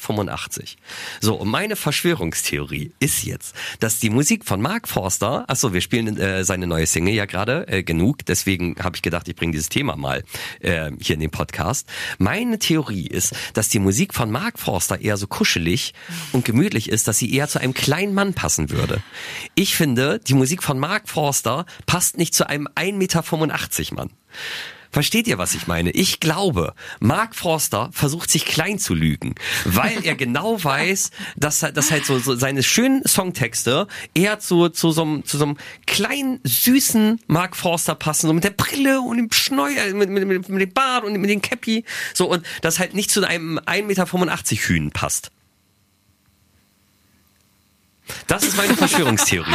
So, und meine Verschwörungstheorie ist jetzt, dass die Musik von Mark Forster, achso, wir spielen äh, seine neue Single ja gerade, äh, genug. Deswegen habe ich gedacht, ich bringe dieses ins Thema mal äh, hier in dem Podcast. Meine Theorie ist, dass die Musik von Mark Forster eher so kuschelig und gemütlich ist, dass sie eher zu einem kleinen Mann passen würde. Ich finde, die Musik von Mark Forster passt nicht zu einem 1,85 Meter Mann. Versteht ihr, was ich meine? Ich glaube, Mark Forster versucht sich klein zu lügen, weil er genau weiß, dass, dass halt so, so seine schönen Songtexte eher zu, zu, so, einem, zu so einem kleinen, süßen Mark Forster passen, so mit der Brille und dem Schneuer, mit, mit, mit, mit dem Bart und mit dem Cappy, so und das halt nicht zu einem 1,85 Meter Hühn passt. Das ist meine Verschwörungstheorie.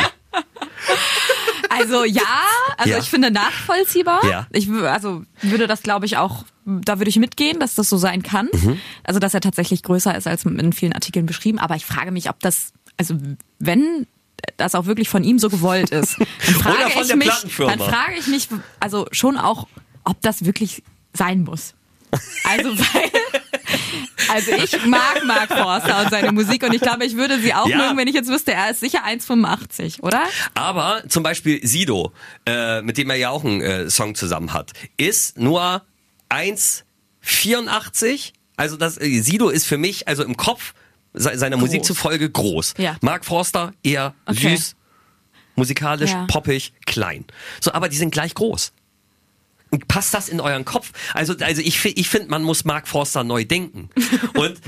Also ja, also Ja. ich finde nachvollziehbar. Ja. Ich also würde das glaube ich auch, da würde ich mitgehen, dass das so sein kann. Mhm. Also dass er tatsächlich größer ist als in vielen Artikeln beschrieben. Aber ich frage mich, ob das, also wenn das auch wirklich von ihm so gewollt ist, dann frage Oder von ich mich, dann frage ich mich, also schon auch, ob das wirklich sein muss. Also weil Also ich mag Mark Forster und seine Musik und ich glaube, ich würde sie auch Ja. mögen, wenn ich jetzt wüsste, er ist sicher 1,85, oder? Aber zum Beispiel Sido, äh, mit dem er ja auch einen äh, Song zusammen hat, ist nur 1,84. Also das äh, Sido ist für mich, also im Kopf se seiner Musik zufolge groß. Ja. Mark Forster eher Okay. süß, musikalisch, Ja. poppig, klein. So, aber die sind gleich groß. Passt das in euren Kopf? Also, also ich, ich finde, man muss Mark Forster neu denken. Und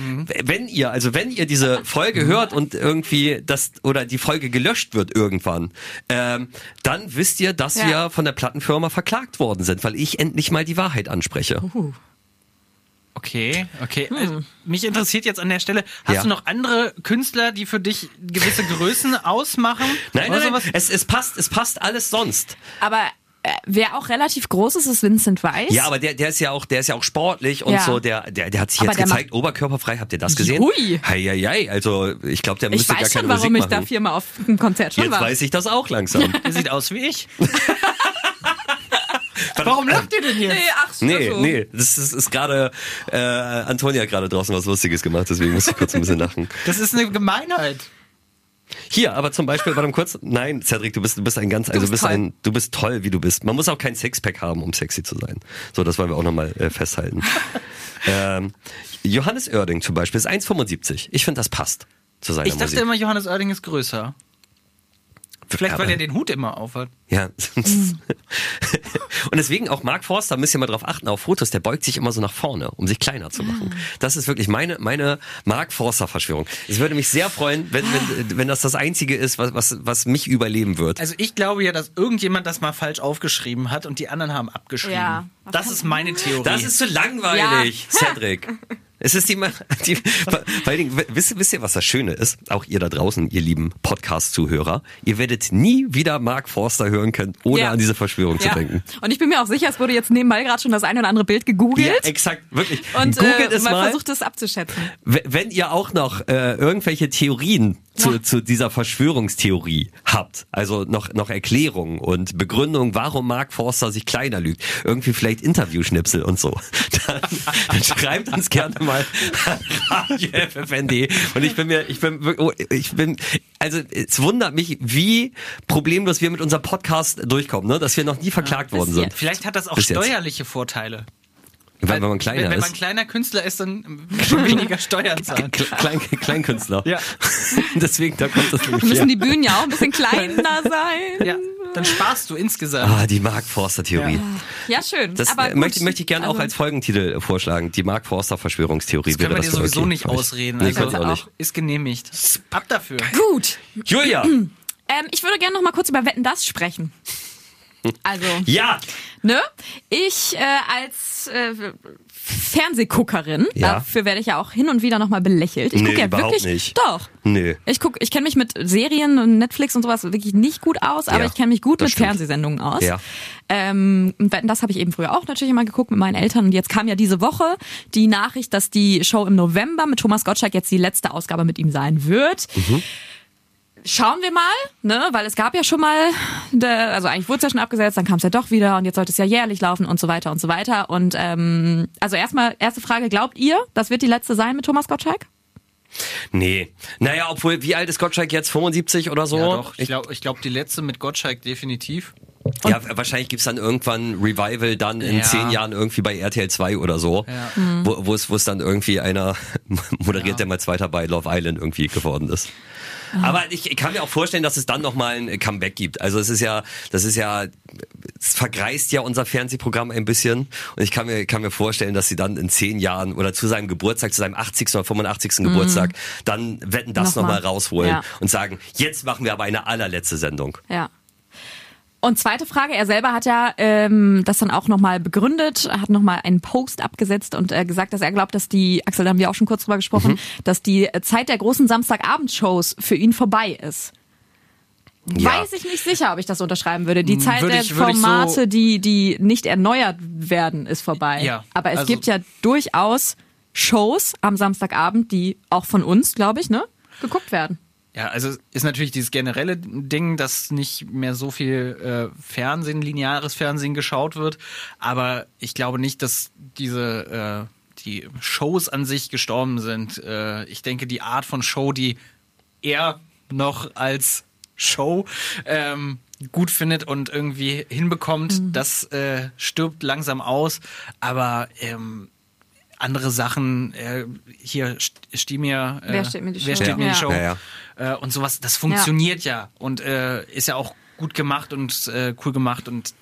wenn ihr, also wenn ihr diese Folge hört und irgendwie das oder die Folge gelöscht wird irgendwann, ähm, dann wisst ihr, dass Ja. wir von der Plattenfirma verklagt worden sind, weil ich endlich mal die Wahrheit anspreche. Okay, okay. Also, mich interessiert jetzt an der Stelle, hast Ja. du noch andere Künstler, die für dich gewisse Größen ausmachen? Nein, Oder nein, nein sowas? es, es passt, es passt alles sonst. Aber äh, wer auch relativ groß ist, ist Vincent Weiss. Ja, aber der, der ist ja auch, der ist ja auch sportlich und Ja. so, der, der, der hat sich Aber jetzt gezeigt, oberkörperfrei, habt ihr das gesehen? Hui. Hei, hei, hei. Also, ich glaube, der ich müsste gar weiß keine schon, warum Musik ich da machen. viermal auf einem Konzert schon Jetzt war. weiß ich das auch langsam. Der sieht aus wie ich. Warum lacht ihr denn jetzt? Nee, ach, Nee, also. nee, das ist, ist gerade, äh, Antonia hat gerade draußen was Lustiges gemacht, deswegen muss ich kurz ein bisschen lachen. Das ist eine Gemeinheit. Hier, aber zum Beispiel, warte mal kurz, nein, Cedric, du bist, du bist ein ganz, also du bist toll. ein, du bist toll, wie du bist. Man muss auch kein Sixpack haben, um sexy zu sein. So, das wollen wir auch nochmal äh, festhalten. ähm, Johannes Oerding zum Beispiel ist 1,75. Ich finde, das passt zu seiner Ich dachte Musik. immer, Johannes Oerding ist größer. Vielleicht, weil er den Hut immer aufhat. Ja. Und deswegen auch Mark Forster, müsst ihr mal drauf achten, auf Fotos, der beugt sich immer so nach vorne, um sich kleiner zu machen. Das ist wirklich meine, meine Mark Forster Verschwörung. Es würde mich sehr freuen, wenn, wenn, wenn das das einzige ist, was, was, was mich überleben wird. Also ich glaube ja, dass irgendjemand das mal falsch aufgeschrieben hat und die anderen haben abgeschrieben. Ja. Das ist meine Theorie. Das ist zu langweilig, Ja. Cedric. Es ist die, die vor allen Dingen, wisst, wisst ihr, was das Schöne ist? Auch ihr da draußen, ihr lieben Podcast-Zuhörer, ihr werdet nie wieder Mark Forster hören können, ohne Ja. an diese Verschwörung zu Ja. denken. Und ich bin mir auch sicher, es wurde jetzt nebenbei gerade schon das eine oder andere Bild gegoogelt. Ja, exakt, wirklich. und Googelt äh, es mal mal. versucht es abzuschätzen. Wenn ihr auch noch äh, irgendwelche Theorien zu, Ja. zu dieser Verschwörungstheorie habt, also noch, noch Erklärungen und Begründungen, warum Mark Forster sich kleiner lügt, irgendwie vielleicht Interviewschnipsel und so, dann, dann schreibt uns gerne mal an Radio FFND. Und ich bin mir, ich bin, oh, ich bin, also es wundert mich, wie problemlos wir mit unserem Podcast durchkommen, ne? dass wir noch nie verklagt worden bis sind. Vielleicht hat das auch Bis jetzt. steuerliche Vorteile. Weil, wenn man kleiner wenn, wenn man ist. kleiner Künstler ist, dann schon weniger Steuern zahlen. Klein, Kleinkünstler. Ja. Deswegen, da kommt das nämlich her. Müssen die Bühnen ja auch ein bisschen kleiner sein. Ja, dann sparst du insgesamt. Ah, die Mark Forster Theorie. Ja, schön. Das aber äh, gut. möchte, möchte ich gerne auch Also, als Folgentitel vorschlagen. Die Mark Forster Verschwörungstheorie Das können wir das dir sowieso okay. nicht ausreden. Nee, also auch nicht. Ist genehmigt. Ab dafür. Gut. Julia! Ähm, ich würde gerne noch mal kurz über Wetten das sprechen. Also, ja! ne? Ich äh, als äh, Fernsehguckerin, Ja. dafür werde ich ja auch hin und wieder noch mal belächelt. Ich Nee, gucke ja überhaupt wirklich nicht. doch. Nö. Ich guck, ich kenne mich mit Serien und Netflix und sowas wirklich nicht gut aus, aber Ja, ich kenne mich gut mit stimmt. Fernsehsendungen aus. Ja. Ähm, das habe ich eben früher auch natürlich immer geguckt mit meinen Eltern. Und jetzt kam ja diese Woche die Nachricht, dass die Show im November mit Thomas Gottschalk jetzt die letzte Ausgabe mit ihm sein wird. Mhm. Schauen wir mal, ne, weil es gab ja schon mal, also eigentlich wurde es ja schon abgesetzt, dann kam es ja doch wieder und jetzt sollte es ja jährlich laufen und so weiter und so weiter. Und ähm, also erstmal erste Frage: Glaubt ihr, das wird die letzte sein mit Thomas Gottschalk? Nee. Naja, obwohl, wie alt ist Gottschalk jetzt? 75 oder so? Ja, doch. Ich glaube, ich glaub, die letzte mit Gottschalk definitiv. ja, wahrscheinlich gibt's dann irgendwann Revival dann in Ja. zehn Jahren irgendwie bei RTL 2 oder so, Ja. wo, wo, es, wo es dann irgendwie einer moderiert, der mal Zweiter bei Love Island irgendwie geworden ist. Aber ich, kann mir auch vorstellen, dass es dann nochmal ein Comeback gibt. Also es ist ja, das ist ja, es vergreist ja unser Fernsehprogramm ein bisschen. Und ich kann mir, kann mir vorstellen, dass sie dann in zehn Jahren oder zu seinem Geburtstag, zu seinem 80. oder 85. Geburtstag, dann wetten das Nochmal. nochmal rausholen Ja. und sagen, jetzt machen wir aber eine allerletzte Sendung. Ja. Und zweite Frage, er selber hat ja ähm, das dann auch nochmal begründet, hat nochmal einen Post abgesetzt und äh, gesagt, dass er glaubt, dass die, Axel, da haben wir auch schon kurz drüber gesprochen, Mhm. dass die Zeit der großen Samstagabendshows für ihn vorbei ist. Ja. Weiß ich nicht sicher, ob ich das unterschreiben würde. Die Hm, Zeit würde der ich- würde ich so- Formate, die, die nicht erneuert werden, ist vorbei. Ja, Aber es also- gibt ja durchaus Shows am Samstagabend, die auch von uns, glaube ich, ne, geguckt werden. Ja, also ist natürlich dieses generelle Ding, dass nicht mehr so viel äh, Fernsehen, lineares Fernsehen geschaut wird. Aber ich glaube nicht, dass diese äh, die Shows an sich gestorben sind. Äh, ich denke, die Art von Show, die er noch als Show ähm, gut findet und irgendwie hinbekommt, das äh, stirbt langsam aus. Aber ähm, andere Sachen, äh, hier st- Stimir, äh, Wer steht mir die wer Show? steht mir Ja. die Show? Ja, Äh, und sowas, das funktioniert ja, und äh, ist ja auch gut gemacht und äh, cool gemacht und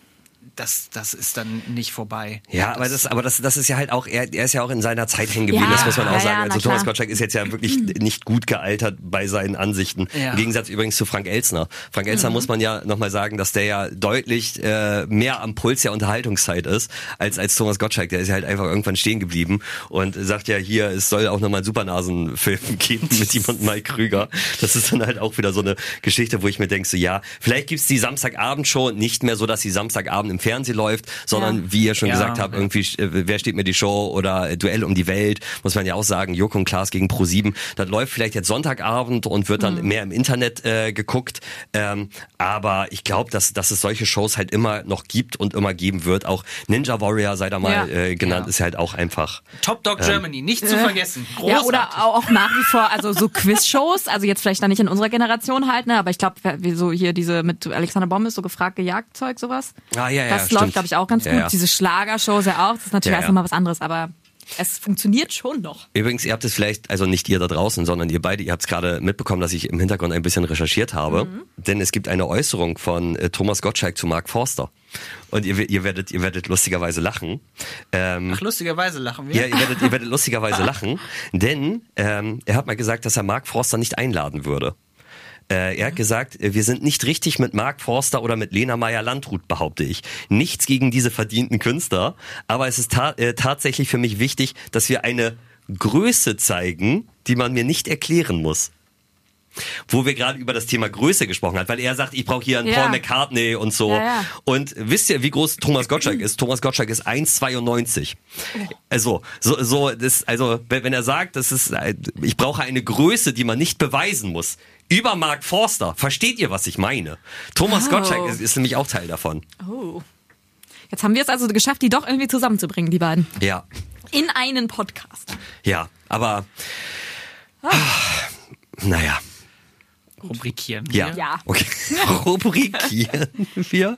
das, das ist dann nicht vorbei. Ja, aber das, aber das, das ist ja halt auch, er, er ist ja auch in seiner Zeit hängen geblieben, Ja, das muss man auch ja, sagen. ja, also Thomas klar. Gottschalk ist jetzt ja wirklich nicht gut gealtert bei seinen Ansichten. Ja. Im Gegensatz übrigens zu Frank Elsner. Frank Elsner Mhm. muss man ja nochmal sagen, dass der ja deutlich äh, mehr am Puls der Unterhaltungszeit ist, als, als Thomas Gottschalk. Der ist ja halt einfach irgendwann stehen geblieben und sagt ja hier, es soll auch nochmal einen Supernasenfilm geben mit ihm und Mike Krüger. Das ist dann halt auch wieder so eine Geschichte, wo ich mir denke, so ja, vielleicht gibt's die Samstagabendshow nicht mehr so, dass sie Samstagabend im Fernsehen läuft, sondern Ja. wie ihr schon Ja, gesagt habt, irgendwie, äh, wer steht mir die Show oder äh, Duell um die Welt, muss man ja auch sagen, Joko und Klaas gegen Pro7. Das läuft vielleicht jetzt Sonntagabend und wird dann mehr im Internet äh, geguckt. Ähm, aber ich glaube, dass, dass es solche Shows halt immer noch gibt und immer geben wird. Auch Ninja Warrior, sei da mal Ja. äh, genannt, Ja. ist halt auch einfach. Top Dog Germany, nicht zu vergessen. Großartig. Ja, oder auch nach wie vor, also so Quiz-Shows, also jetzt vielleicht dann nicht in unserer Generation halt, ne, aber ich glaube, wie so hier diese mit Alexander Bommes, so gefragt gejagt Zeug, sowas. Ah, ja, ja, Das stimmt. läuft, glaube ich, auch ganz Ja, gut. ja. Diese Schlagershows ja auch, das ist natürlich Ja, erst ja. mal was anderes, aber es funktioniert schon noch. Übrigens, ihr habt es vielleicht, also nicht ihr da draußen, sondern ihr beide, ihr habt es gerade mitbekommen, dass ich im Hintergrund ein bisschen recherchiert habe. Denn es gibt eine Äußerung von äh, Thomas Gottschalk zu Mark Forster. Und ihr, ihr werdet, ihr werdet lustigerweise lachen. Ähm, Ach, lustigerweise lachen wir. ja, ihr werdet, ihr werdet lustigerweise lachen, denn ähm, er hat mal gesagt, dass er Mark Forster nicht einladen würde. Äh, er hat gesagt, äh, wir sind nicht richtig mit Mark Forster oder mit Lena Meyer-Landrut, behaupte ich. Nichts gegen diese verdienten Künstler, aber es ist ta äh, tatsächlich für mich wichtig, dass wir eine Größe zeigen, die man mir nicht erklären muss. Wo wir gerade über das Thema Größe gesprochen haben, weil er sagt, ich brauche hier einen Ja. Paul McCartney und so. Ja, ja. Und wisst ihr, wie groß Thomas Gottschalk ist? Thomas Gottschalk ist 1,92. Also, so, so, das, also, wenn, er sagt, das ist, ich brauche eine Größe, die man nicht beweisen muss. Über Mark Forster. Versteht ihr, was ich meine? Thomas Oh. Gottschalk ist, ist nämlich auch Teil davon. Oh. Jetzt haben wir es also geschafft, die doch irgendwie zusammenzubringen, die beiden. Ja. In einen Podcast. Ja. Aber, naja. Rubrikieren. Ja. wir. Ja. Okay. Rubrikieren wir.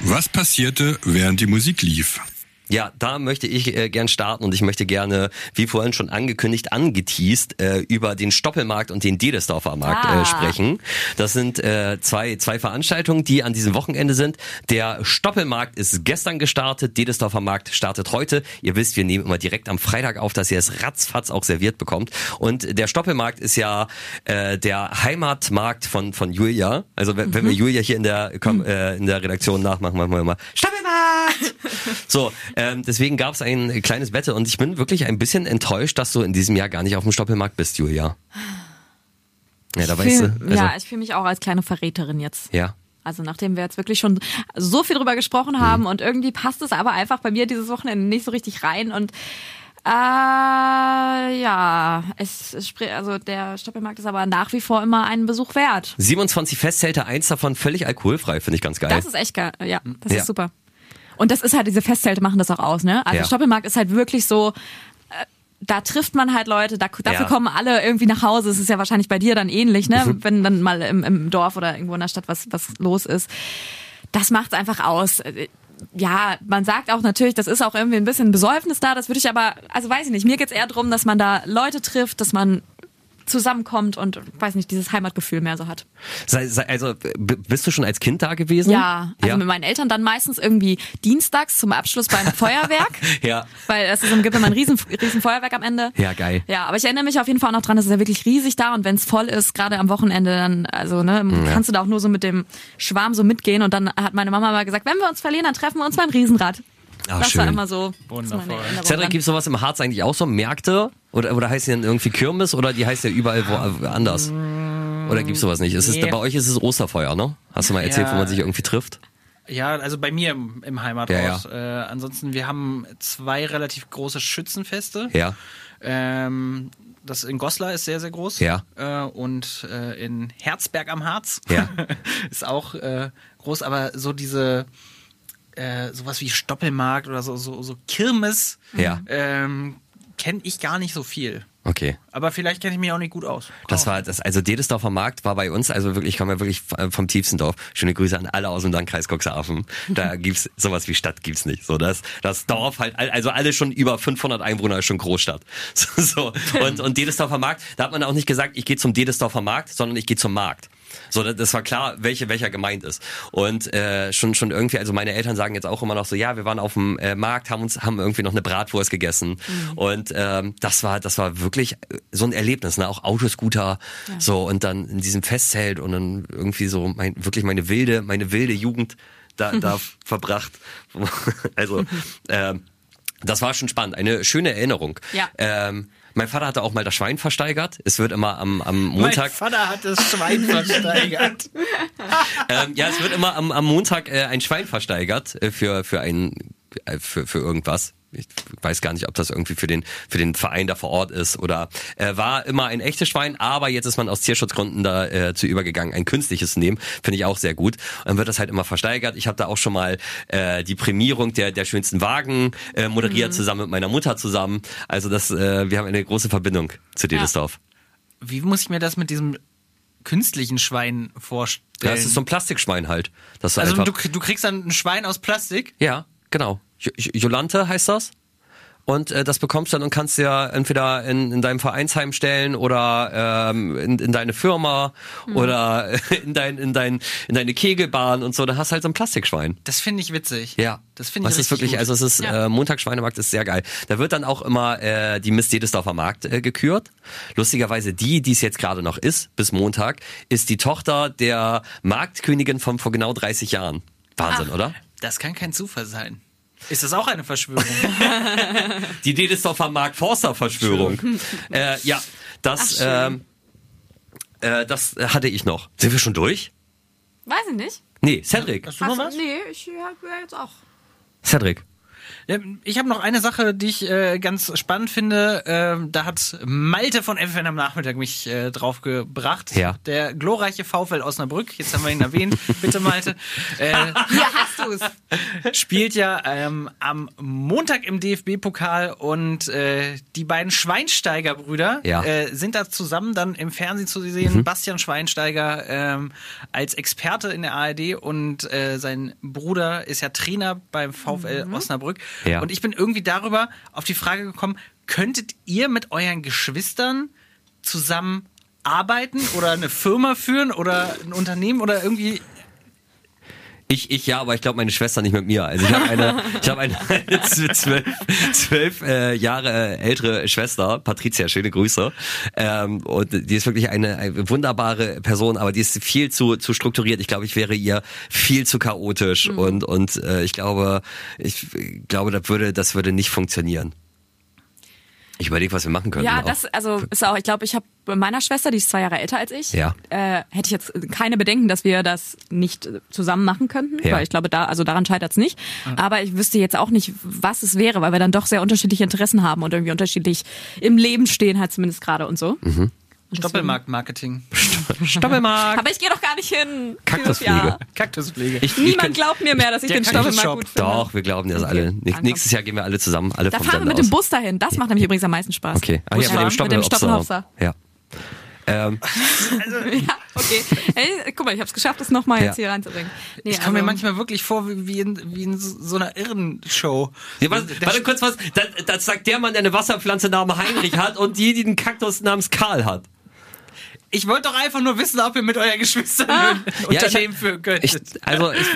Was passierte, während die Musik lief? Ja, da möchte ich äh, gern starten und ich möchte gerne, wie vorhin schon angekündigt, angeteased, äh, über den Stoppelmarkt und den Dedesdorfer Markt Ah. äh, sprechen. Das sind äh, zwei, zwei Veranstaltungen, die an diesem Wochenende sind. Der Stoppelmarkt ist gestern gestartet, Dedesdorfer Markt startet heute. Ihr wisst, wir nehmen immer direkt am Freitag auf, dass ihr es ratzfatz auch serviert bekommt. Und der Stoppelmarkt ist ja äh, der Heimatmarkt von, von Julia. Also wenn, wenn wir Julia hier in der, komm, äh, in der Redaktion nachmachen, machen wir immer Stoppelmarkt! So, ähm, deswegen gab es ein kleines Wette und ich bin wirklich ein bisschen enttäuscht, dass du in diesem Jahr gar nicht auf dem Stoppelmarkt bist, Julia. Ja, da weißt Fühl- du. Also, ja, ich fühle mich auch als kleine Verräterin jetzt. ja. Also nachdem wir jetzt wirklich schon so viel drüber gesprochen haben und irgendwie passt es aber einfach bei mir dieses Wochenende nicht so richtig rein und äh, ja, es, es also der Stoppelmarkt ist aber nach wie vor immer einen Besuch wert. 27 Festzelte, eins davon völlig alkoholfrei, finde ich ganz geil. Das ist echt geil. Ja, das Ja. ist super. Und das ist halt, diese Festzelte machen das auch aus, ne? Also Ja. Stoppelmarkt ist halt wirklich so, äh, da trifft man halt Leute, da, dafür Ja. Mhm. kommen alle irgendwie nach Hause. Es ist ja wahrscheinlich bei dir dann ähnlich, ne? Wenn dann mal im, im Dorf oder irgendwo in der Stadt was, was los ist. das macht's einfach aus. Ja, man sagt auch natürlich, das ist auch irgendwie ein bisschen Besäufnis da. Das würde ich aber, also weiß ich nicht. Mir geht's eher darum, dass man da Leute trifft, dass man zusammenkommt und weiß nicht, dieses Heimatgefühl mehr so hat. Sei, sei, also bist du schon als Kind da gewesen? Ja, also ja. mit meinen Eltern dann meistens irgendwie dienstags zum Abschluss beim Feuerwerk. Ja. Weil es ist, gibt immer ein riesen, riesen Feuerwerk am Ende. Ja, geil. Ja, aber ich erinnere mich auf jeden Fall auch noch dran, das ist ja wirklich riesig da und wenn es voll ist, gerade am Wochenende, dann, also, ne, kannst du da auch nur so mit dem Schwarm so mitgehen und dann hat meine Mama mal gesagt, wenn wir uns verlieren, dann treffen wir uns beim Riesenrad. Ah, das schön. war immer so. Wundervoll. Cedric, gibt sowas im Harz eigentlich auch so? Märkte? Oder, oder heißt die dann irgendwie Kirmes? Oder die heißt ja überall wo, anders? Oder gibt's sowas nicht? Es ist, Nee. Bei euch ist es Osterfeuer, ne? Hast du mal erzählt, Ja. wo man sich irgendwie trifft? Ja, also bei mir im, im Heimatort. Ja, Äh, ansonsten, wir haben zwei relativ große Schützenfeste. Ja. Ähm, das in Goslar ist sehr, sehr groß. Ja. Äh, und äh, in Herzberg am Harz Ja. ist auch äh, groß, aber so diese äh, sowas wie Stoppelmarkt oder so, so, so Kirmes Ja. ähm, kenne ich gar nicht so viel. Okay. Aber vielleicht kenne ich mich auch nicht gut aus. Das war das, also Dedesdorfer Markt war bei uns, also wirklich, ich komme ja wirklich vom tiefsten Dorf. Schöne Grüße an alle aus dem Landkreis Cuxhaven. Da gibt's sowas wie Stadt gibt's nicht. So das, das Dorf halt, also alle schon über 500 Einwohner ist schon Großstadt. So, so. und und Dedesdorfer Markt, da hat man auch nicht gesagt, ich gehe zum Dedesdorfer Markt, sondern ich gehe zum Markt. So, das- war klar, welche welcher gemeint ist. Und äh, schon schon irgendwie, also meine Eltern sagen jetzt auch immer noch so, ja, wir waren auf dem äh, Markt, haben uns haben irgendwie noch eine Bratwurst gegessen und ähm, das war das war wirklich äh, so ein Erlebnis, ne? Auch Autoscooter, so und dann in diesem Festzelt und dann irgendwie so mein wirklich meine wilde meine wilde Jugend da da verbracht. Also ähm, das war schon spannend, eine schöne Erinnerung. Ja. Ähm, mein Vater hatte auch mal das Schwein versteigert. Es wird immer am, am Mein Montag. Vater hat das Schwein versteigert. Ähm, ja, es wird immer am, am Montag äh, ein Schwein versteigert äh, für für ein äh, für für irgendwas. Ich weiß gar nicht, ob das irgendwie für den für den Verein da vor Ort ist oder äh, war immer ein echtes Schwein, aber jetzt ist man aus Tierschutzgründen da äh, zu übergegangen, ein künstliches zu nehmen, finde ich auch sehr gut. Und dann wird das halt immer versteigert. Ich habe da auch schon mal äh, die Prämierung der der schönsten Wagen äh, moderiert zusammen mit meiner Mutter zusammen. Also das äh, wir haben eine große Verbindung zu Dedesdorf. Wie muss ich mir das mit diesem künstlichen Schwein vorstellen? Ja, es ist so ein Plastikschwein halt. Das also du, du kriegst dann ein Schwein aus Plastik. Ja, genau. Jo- Jo- Jolante heißt das. Und äh, das bekommst du dann und kannst dir entweder in, in deinem Vereinsheim stellen oder ähm, in, in deine Firma oder in dein in dein in deine Kegelbahn und so. Da hast du halt so ein Plastikschwein. Das finde ich witzig. Ja, Das finde ich Das ist wirklich, gut. also es ist Ja. äh, Montagsschweinemarkt ist sehr geil. Da wird dann auch immer äh, die Miss Dedesdorfer Markt äh, gekürt. Lustigerweise die, die es jetzt gerade noch ist, bis Montag, ist die Tochter der Marktkönigin von vor genau 30 Jahren. Wahnsinn, oder? Das kann kein Zufall sein. Ist das auch eine Verschwörung? Die Dedesdorfer Mark-Forster-Verschwörung. äh, ja, das, Ach, ähm, äh, das hatte ich noch. Sind wir schon durch? Weiß ich nicht. Nee, Cedric. Hast du noch was? Nee, ich ja, jetzt auch. Cedric. Ja, ich habe noch eine Sache, die ich äh, ganz spannend finde. Ähm, da hat Malte von FFN am Nachmittag mich äh, drauf gebracht. Ja. Der glorreiche VfL Osnabrück, jetzt haben wir ihn erwähnt, bitte Malte, äh, Hier hast du es. spielt ja ähm, am Montag im DFB-Pokal und äh, die beiden Schweinsteiger-Brüder Ja. äh, sind da zusammen dann im Fernsehen zu sehen. Bastian Schweinsteiger ähm, als Experte in der ARD und äh, sein Bruder ist ja Trainer beim VfL Osnabrück. Ja. Und ich bin irgendwie darüber auf die Frage gekommen, könntet ihr mit euren Geschwistern zusammen arbeiten oder eine Firma führen oder ein Unternehmen oder irgendwie Ich, ich ja, aber ich glaube meine Schwester nicht mit mir. Also ich habe eine, ich habe eine, eine zwölf, zwölf äh, Jahre ältere Schwester, Patricia, schöne Grüße. Ähm, und die ist wirklich eine, eine wunderbare Person, aber die ist viel zu, zu strukturiert. Ich glaube, ich wäre ihr viel zu chaotisch und und äh, ich glaube, ich glaube, das würde, das würde nicht funktionieren. Ich überlege, was wir machen können. Ja, auch. das, also ist auch, ich glaube, ich habe bei meiner Schwester, die ist zwei Jahre älter als ich, Ja. äh, hätte ich jetzt keine Bedenken, dass wir das nicht zusammen machen könnten, Ja. weil ich glaube, da, also daran scheitert es nicht. Aber ich wüsste jetzt auch nicht, was es wäre, weil wir dann doch sehr unterschiedliche Interessen haben und irgendwie unterschiedlich im Leben stehen, halt zumindest gerade und so. Mhm. Doppelmarkt-Marketing, Stoppelmarkt. Aber ich gehe doch gar nicht hin. Kaktuspflege. Kaktuspflege. Ich, ich Niemand kann- glaubt mir mehr, dass ich den Stoppelmarkt Kaktusshop. gut finde. Doch, wir glauben das alle. Nächstes Jahr gehen wir alle zusammen, alle Da vom fahren wir mit dem. Bus dahin. Das macht nämlich übrigens am meisten Spaß. Okay. Ah, ja, mit dem Busfahren, mit dem Stoppelhopser. Ja. Ähm, ja, okay. Hey, guck mal, ich habe es geschafft, das nochmal Ja. jetzt hier reinzubringen. Nee, Ich komme mir also- manchmal wirklich vor wie, wie, in, wie in so einer Irrenshow. ja, warte, warte kurz was. Das, das sagt der Mann, der eine Wasserpflanze namens Heinrich hat und die, die einen Kaktus namens Karl hat. Ich wollte doch einfach nur wissen, ob ihr mit euren Geschwistern Ah. Ja, Unternehmen hab- führen könnt. Ich, also ich,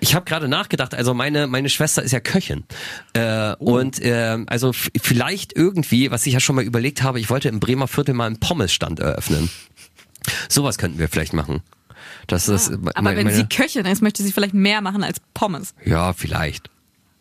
ich habe gerade nachgedacht, also meine meine Schwester ist ja Köchin äh, und äh, also vielleicht irgendwie, was ich ja schon mal überlegt habe, ich wollte im Bremer Viertel mal einen Pommesstand eröffnen. Sowas könnten wir vielleicht machen. Das ist Ah, Aber meine, wenn sie Köchin ist, möchte sie vielleicht mehr machen als Pommes. ja vielleicht.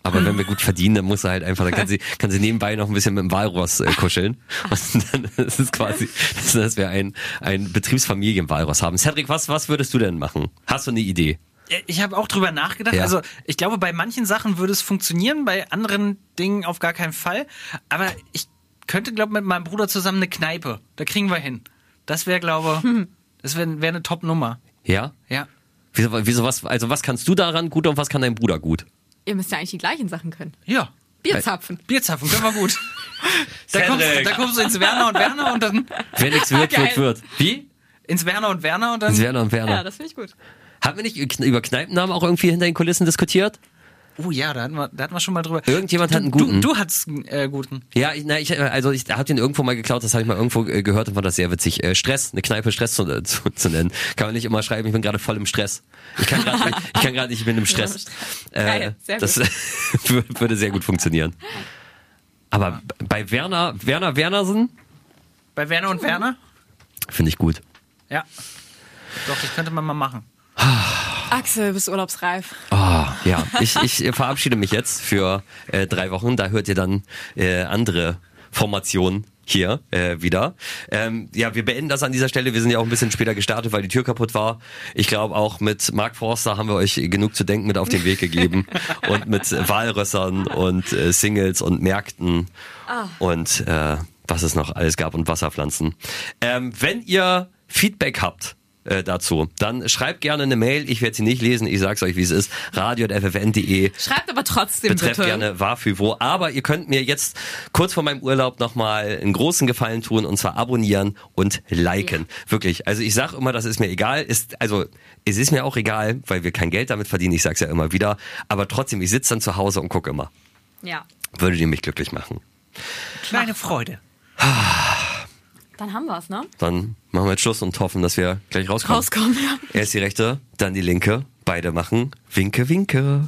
Aber wenn wir gut verdienen, dann muss er halt einfach, dann kann sie, kann sie nebenbei noch ein bisschen mit dem Walross äh, kuscheln. Und dann ist es quasi, dass, wir ein, ein Betriebsfamilienwalross haben. Cedric, was, was würdest du denn machen? Hast du eine Idee? Ich habe auch drüber nachgedacht. Ja. Also ich glaube, bei manchen Sachen würde es funktionieren, bei anderen Dingen auf gar keinen Fall. Aber ich könnte, glaube mit meinem Bruder zusammen eine Kneipe. Da kriegen wir hin. Das wäre, glaube das wäre wär eine Top-Nummer. Ja? Ja. Wieso, wieso was, also was kannst du daran gut und was kann dein Bruder gut? Ihr müsst ja eigentlich die gleichen Sachen können. Ja. Bier zapfen. Bierzapfen können wir gut. Da kommst, da kommst du ins Werner und Werner und dann nichts wird, Geil. wird, wird. Wie? ins Werner und Werner und dann. Das Werner und Werner. Ja, das finde ich gut. Haben wir nicht über Kneipennamen auch irgendwie hinter den Kulissen diskutiert? Oh ja, da hatten wir, da hatten wir schon mal drüber. Irgendjemand du, hat einen guten. Du, du hattest einen äh, guten. Ja, ich, na, ich, also ich habe den irgendwo mal geklaut, das habe ich mal irgendwo äh, gehört und fand das sehr witzig. Äh, Stress, eine Kneipe Stress zu, äh, zu, zu nennen. Kann man nicht immer schreiben, ich bin gerade voll im Stress. Ich kann gerade nicht, ich kann nicht, ich bin im Stress. Äh, Geil, sehr das wür- würde sehr gut funktionieren. Aber bei Werner, Werner Wernersen Bei Werner und Werner? finde ich gut. Ja. Doch, das könnte man mal machen. Axel, bist urlaubsreif. Oh, ja, ich, ich äh, verabschiede mich jetzt für äh, drei Wochen. Da hört ihr dann äh, andere Formationen hier äh, wieder. Ähm, ja, wir beenden das an dieser Stelle. Wir sind ja auch ein bisschen später gestartet, weil die Tür kaputt war. Ich glaube, auch mit Mark Forster haben wir euch genug zu denken mit auf den Weg gegeben. und mit Walrössern und äh, Singles und Märkten und äh, was es noch alles gab und Wasserpflanzen. Ähm, wenn ihr Feedback habt, äh, dazu, dann schreibt gerne eine Mail. Ich werde sie nicht lesen. Ich sag's euch, wie es ist. radio.ffn.de. Schreibt aber trotzdem Betreff bitte. gerne Wafüvo. Aber ihr könnt mir jetzt kurz vor meinem Urlaub nochmal einen großen Gefallen tun und zwar abonnieren und liken. Wirklich. Also ich sag immer, das ist mir egal. Ist, also es ist mir auch egal, weil wir kein Geld damit verdienen. Ich sag's ja immer wieder. Aber trotzdem, ich sitze dann zu Hause und gucke immer. Ja. Würdet ihr mich glücklich machen? Kleine Freude. Dann haben wir's, ne? Dann machen wir jetzt Schluss und hoffen, dass wir gleich rauskommen. Rauskommen, ja. Erst die rechte, dann die linke. Beide machen Winke, Winke.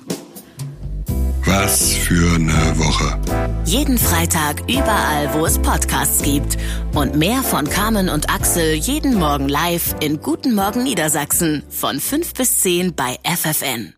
Was für eine Woche. Jeden Freitag überall, wo es Podcasts gibt. Und mehr von Carmen und Axel jeden Morgen live in Guten Morgen Niedersachsen von 5 bis 10 bei FFN.